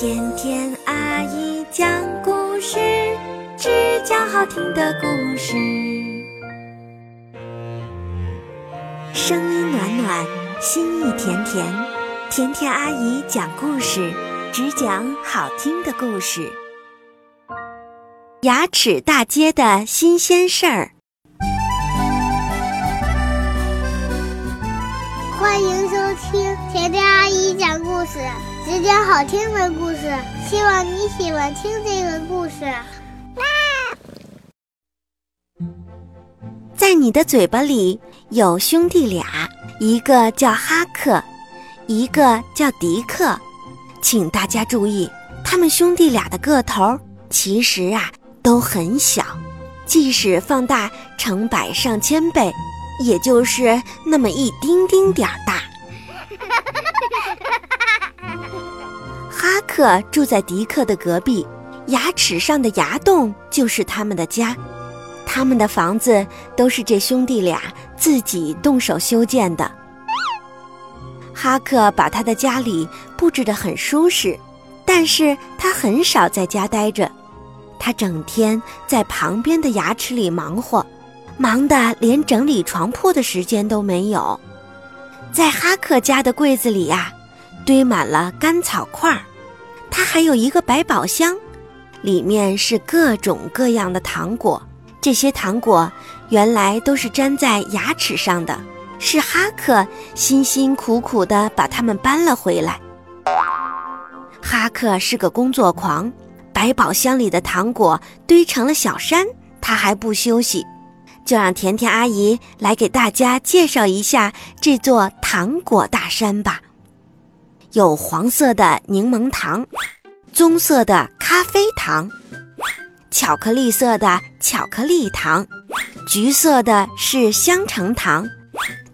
甜甜阿姨讲故事，只讲好听的故事。声音暖暖，心意甜甜。甜甜阿姨讲故事，只讲好听的故事。牙齿大街的新鲜事儿。欢迎收听甜甜阿姨讲故事，只讲好听的故事。希望你喜欢听这个故事。在你的嘴巴里有兄弟俩，一个叫哈克，一个叫迪克。请大家注意，他们兄弟俩的个头其实啊都很小，即使放大成百上千倍。也就是那么一丁丁点儿大。哈克住在迪克的隔壁，牙齿上的牙洞就是他们的家。他们的房子都是这兄弟俩自己动手修建的。哈克把他的家里布置得很舒适，但是他很少在家待着，他整天在旁边的牙齿里忙活。忙得连整理床铺的时间都没有，在哈克家的柜子里呀，堆满了干草块儿。他还有一个百宝箱，里面是各种各样的糖果。这些糖果原来都是粘在牙齿上的，是哈克辛辛苦苦地把它们搬了回来。哈克是个工作狂，百宝箱里的糖果堆成了小山，他还不休息。就让甜甜阿姨来给大家介绍一下这座糖果大山吧。有黄色的柠檬糖，棕色的咖啡糖，巧克力色的巧克力糖，橘色的是香橙糖，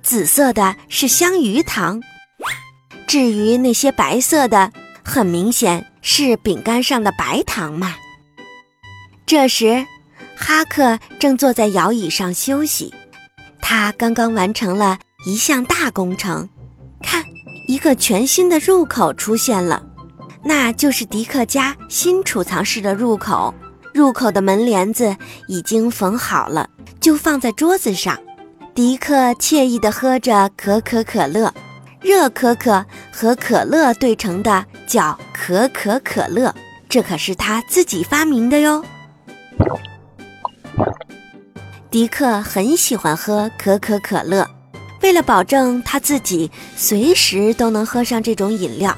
紫色的是香芋糖。至于那些白色的，很明显是饼干上的白糖嘛。这时。哈克正坐在摇椅上休息，他刚刚完成了一项大工程。看，一个全新的入口出现了，那就是迪克家新储藏室的入口。入口的门帘子已经缝好了，就放在桌子上。迪克惬意地喝着可可可乐，热可可和可乐兑成的叫可可可乐，这可是他自己发明的哟。迪克很喜欢喝可可可乐，为了保证他自己随时都能喝上这种饮料，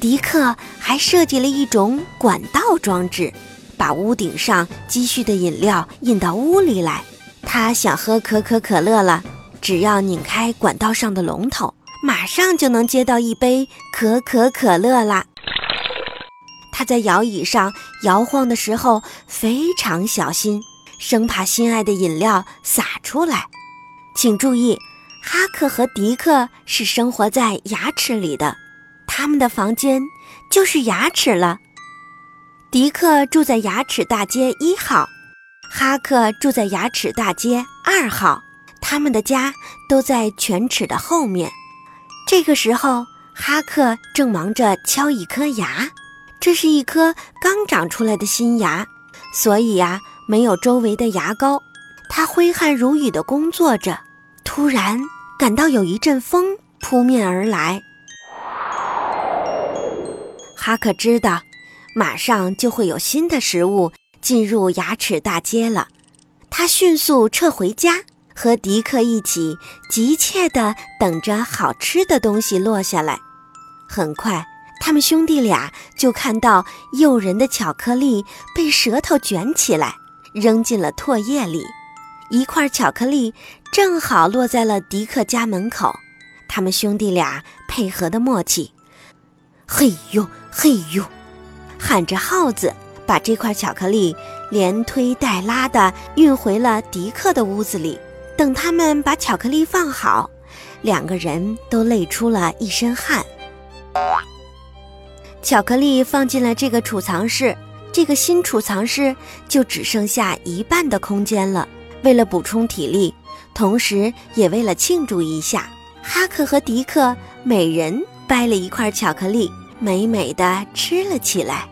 迪克还设计了一种管道装置，把屋顶上积蓄的饮料引到屋里来。他想喝可可可乐了，只要拧开管道上的龙头，马上就能接到一杯可可可乐啦。他在摇椅上摇晃的时候非常小心。生怕心爱的饮料洒出来，请注意，哈克和迪克是生活在牙齿里的，他们的房间就是牙齿了。迪克住在牙齿大街一号，哈克住在牙齿大街二号，他们的家都在犬齿的后面。这个时候，哈克正忙着敲一颗牙，这是一颗刚长出来的新牙，所以呀。没有周围的牙膏，他挥汗如雨地工作着。突然感到有一阵风扑面而来，哈克知道，马上就会有新的食物进入牙齿大街了。他迅速撤回家，和迪克一起急切地等着好吃的东西落下来。很快，他们兄弟俩就看到诱人的巧克力被舌头卷起来。扔进了唾液里，一块巧克力正好落在了迪克家门口。他们兄弟俩配合的默契，嘿呦嘿呦，喊着号子，把这块巧克力连推带拉的运回了迪克的屋子里。等他们把巧克力放好，两个人都累出了一身汗。巧克力放进了这个储藏室。这个新储藏室就只剩下一半的空间了。为了补充体力，同时也为了庆祝一下，哈克和迪克每人掰了一块巧克力，美美的吃了起来。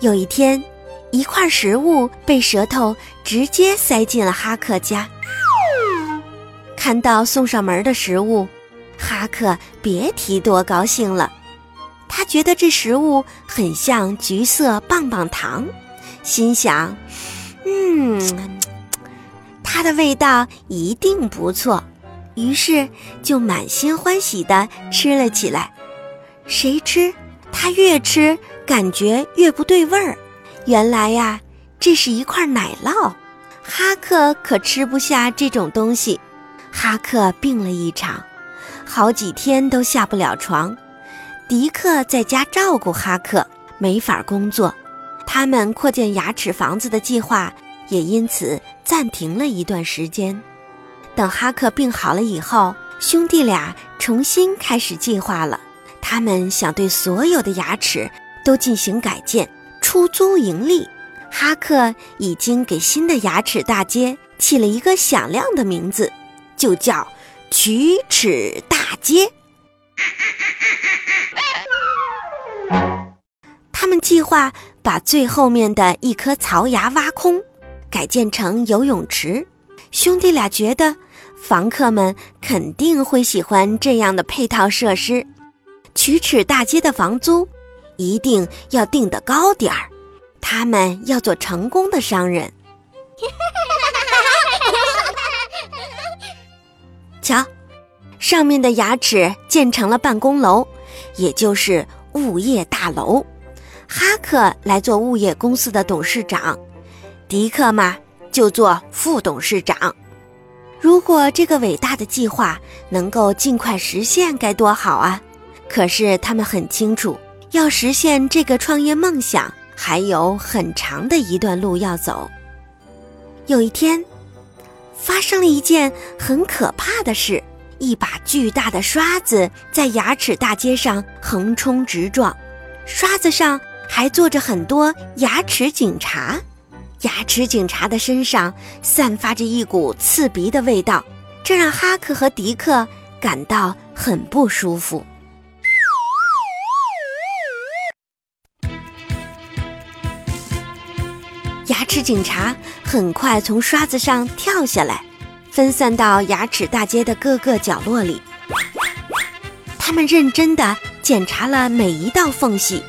有一天，一块食物被舌头直接塞进了哈克家。看到送上门的食物，哈克别提多高兴了。他觉得这食物很像橘色棒棒糖，心想：“嗯，它的味道一定不错。”于是就满心欢喜地吃了起来。谁知他越吃，感觉越不对味儿。原来呀，这是一块奶酪。哈克可吃不下这种东西。哈克病了一场，好几天都下不了床。迪克在家照顾哈克，没法工作。他们扩建牙齿房子的计划也因此暂停了一段时间。等哈克病好了以后，兄弟俩重新开始计划了。他们想对所有的牙齿都进行改建，出租盈利。哈克已经给新的牙齿大街起了一个响亮的名字，就叫“龋齿大街”。他们计划把最后面的一颗槽牙挖空，改建成游泳池。兄弟俩觉得，房客们肯定会喜欢这样的配套设施。龋齿大街的房租一定要定得高点儿，他们要做成功的商人。瞧，上面的牙齿建成了办公楼，也就是物业大楼。哈克来做物业公司的董事长，迪克嘛。就做副董事长。如果这个伟大的计划能够尽快实现，该多好啊！可是他们很清楚，要实现这个创业梦想，还有很长的一段路要走。有一天，发生了一件很可怕的事：一把巨大的刷子在牙齿大街上横冲直撞，刷子上还坐着很多牙齿警察。牙齿警察的身上散发着一股刺鼻的味道，这让哈克和迪克感到很不舒服。牙齿警察很快从刷子上跳下来，分散到牙齿大街的各个角落里。他们认真地检查了每一道缝隙，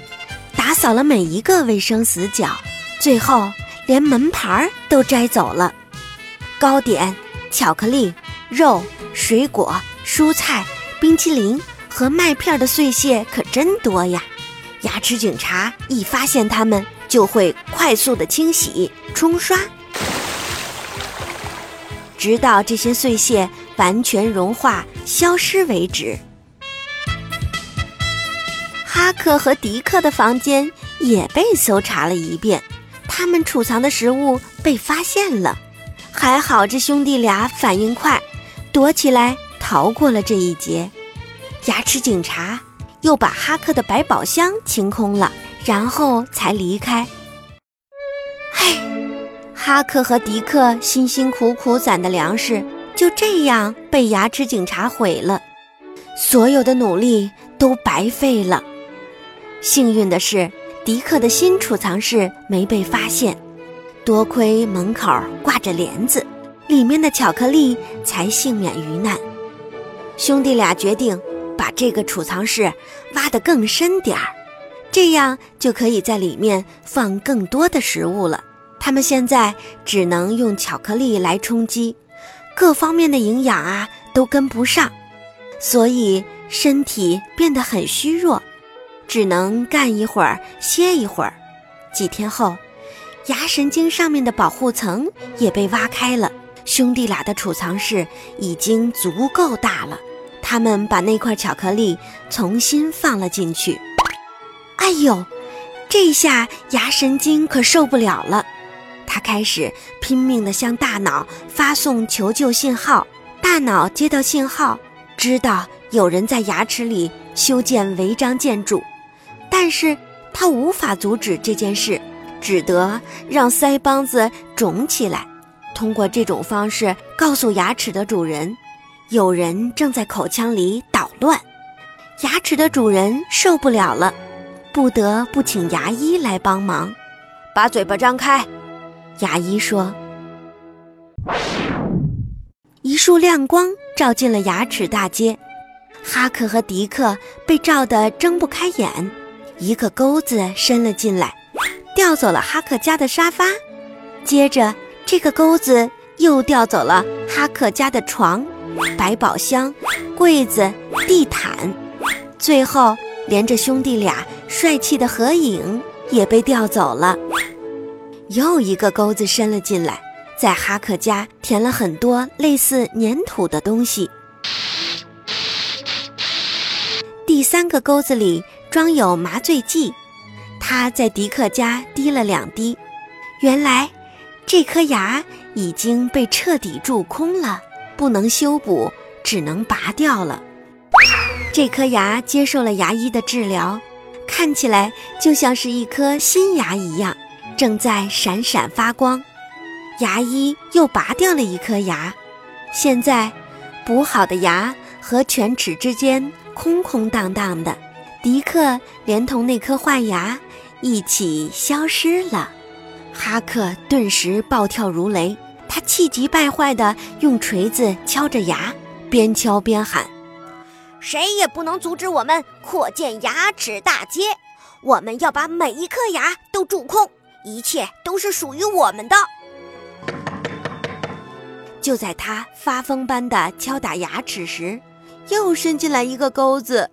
扫了每一个卫生死角，最后。连门牌都摘走了，糕点、巧克力、肉、水果、蔬菜、冰淇淋和麦片的碎屑可真多呀！牙齿警察一发现它们，就会快速的清洗、冲刷，直到这些碎屑完全融化、消失为止。哈克和迪克的房间也被搜查了一遍。他们储藏的食物被发现了，还好这兄弟俩反应快，躲起来逃过了这一劫。牙齿警察又把哈克的百宝箱清空了，然后才离开。唉，哈克和迪克辛辛苦苦攒的粮食就这样被牙齿警察毁了，所有的努力都白费了。幸运的是。迪克的新储藏室没被发现，多亏门口挂着帘子，里面的巧克力才幸免于难。兄弟俩决定把这个储藏室挖得更深点儿，这样就可以在里面放更多的食物了。他们现在只能用巧克力来充饥，各方面的营养啊都跟不上，所以身体变得很虚弱。只能干一会儿，歇一会儿。几天后，牙神经上面的保护层也被挖开了。兄弟俩的储藏室已经足够大了。他们把那块巧克力重新放了进去。哎呦，这下牙神经可受不了了。他开始拼命地向大脑发送求救信号。大脑接到信号，知道有人在牙齿里修建违章建筑。但是他无法阻止这件事，只得让腮帮子肿起来。通过这种方式告诉牙齿的主人，有人正在口腔里捣乱。牙齿的主人受不了了，不得不请牙医来帮忙。把嘴巴张开，牙医说。一束亮光照进了牙齿大街，哈克和迪克被照得睁不开眼。一个钩子伸了进来，调走了哈克家的沙发。接着，这个钩子又调走了哈克家的床、百宝箱、柜子、地毯。最后，连着兄弟俩帅气的合影也被调走了。又一个钩子伸了进来，在哈克家填了很多类似粘土的东西。第三个钩子里装有麻醉剂，他在迪克家滴了两滴。原来，这颗牙已经被彻底蛀空了，不能修补，只能拔掉了。这颗牙接受了牙医的治疗，看起来就像是一颗新牙一样。正在闪闪发光，牙医又拔掉了一颗牙，现在补好的牙和犬齿之间空空荡荡的，迪克连同那颗坏牙一起消失了。哈克顿时暴跳如雷，他气急败坏地用锤子敲着牙，边敲边喊：“谁也不能阻止我们扩建牙齿大街！我们要把每一颗牙都蛀空！”一切都是属于我们的。就在他发疯般的敲打牙齿时，又伸进来一个钩子。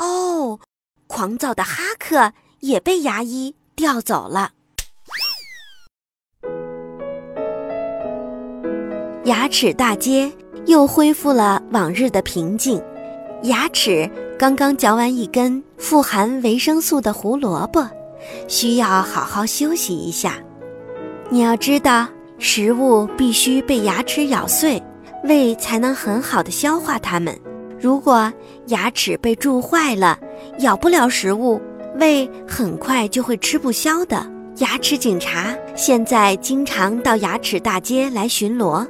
哦，狂躁的哈克也被牙医调走了。牙齿大街又恢复了往日的平静。牙齿刚刚嚼完一根富含维生素的胡萝卜。需要好好休息一下。你要知道，食物必须被牙齿咬碎，胃才能很好的消化它们。如果牙齿被蛀坏了，咬不了食物，胃很快就会吃不消的。牙齿警察现在经常到牙齿大街来巡逻。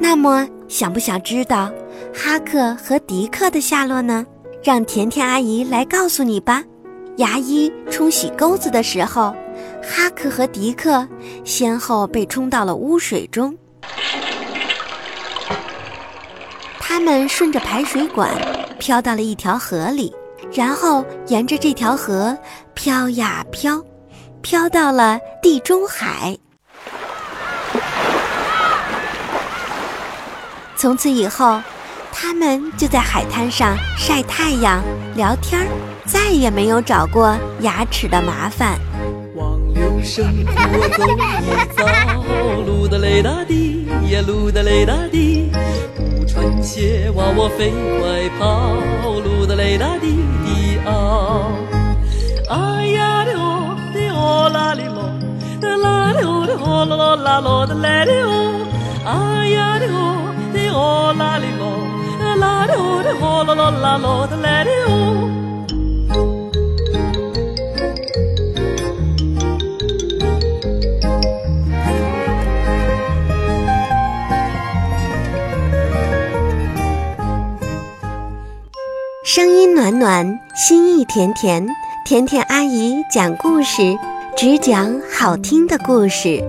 那么，想不想知道哈克和迪克的下落呢？让甜甜阿姨来告诉你吧。牙医冲洗钩子的时候，哈克和迪克先后被冲到了污水中。他们顺着排水管飘到了一条河里，然后沿着这条河飘呀飘，飘到了地中海。从此以后。他们就在海滩上晒太阳、聊天儿，再也没有找过牙齿的麻烦。穿鞋娃我飞快跑，路的雷达滴滴嗷。哎呀的哦的哦啦哩啰，的啦哩哦的哦啦啦啦咯的来的哦，哎呀的哦的哦啦哩咯。声音暖暖，心意甜甜，甜甜阿姨讲故事，只讲好听的故事。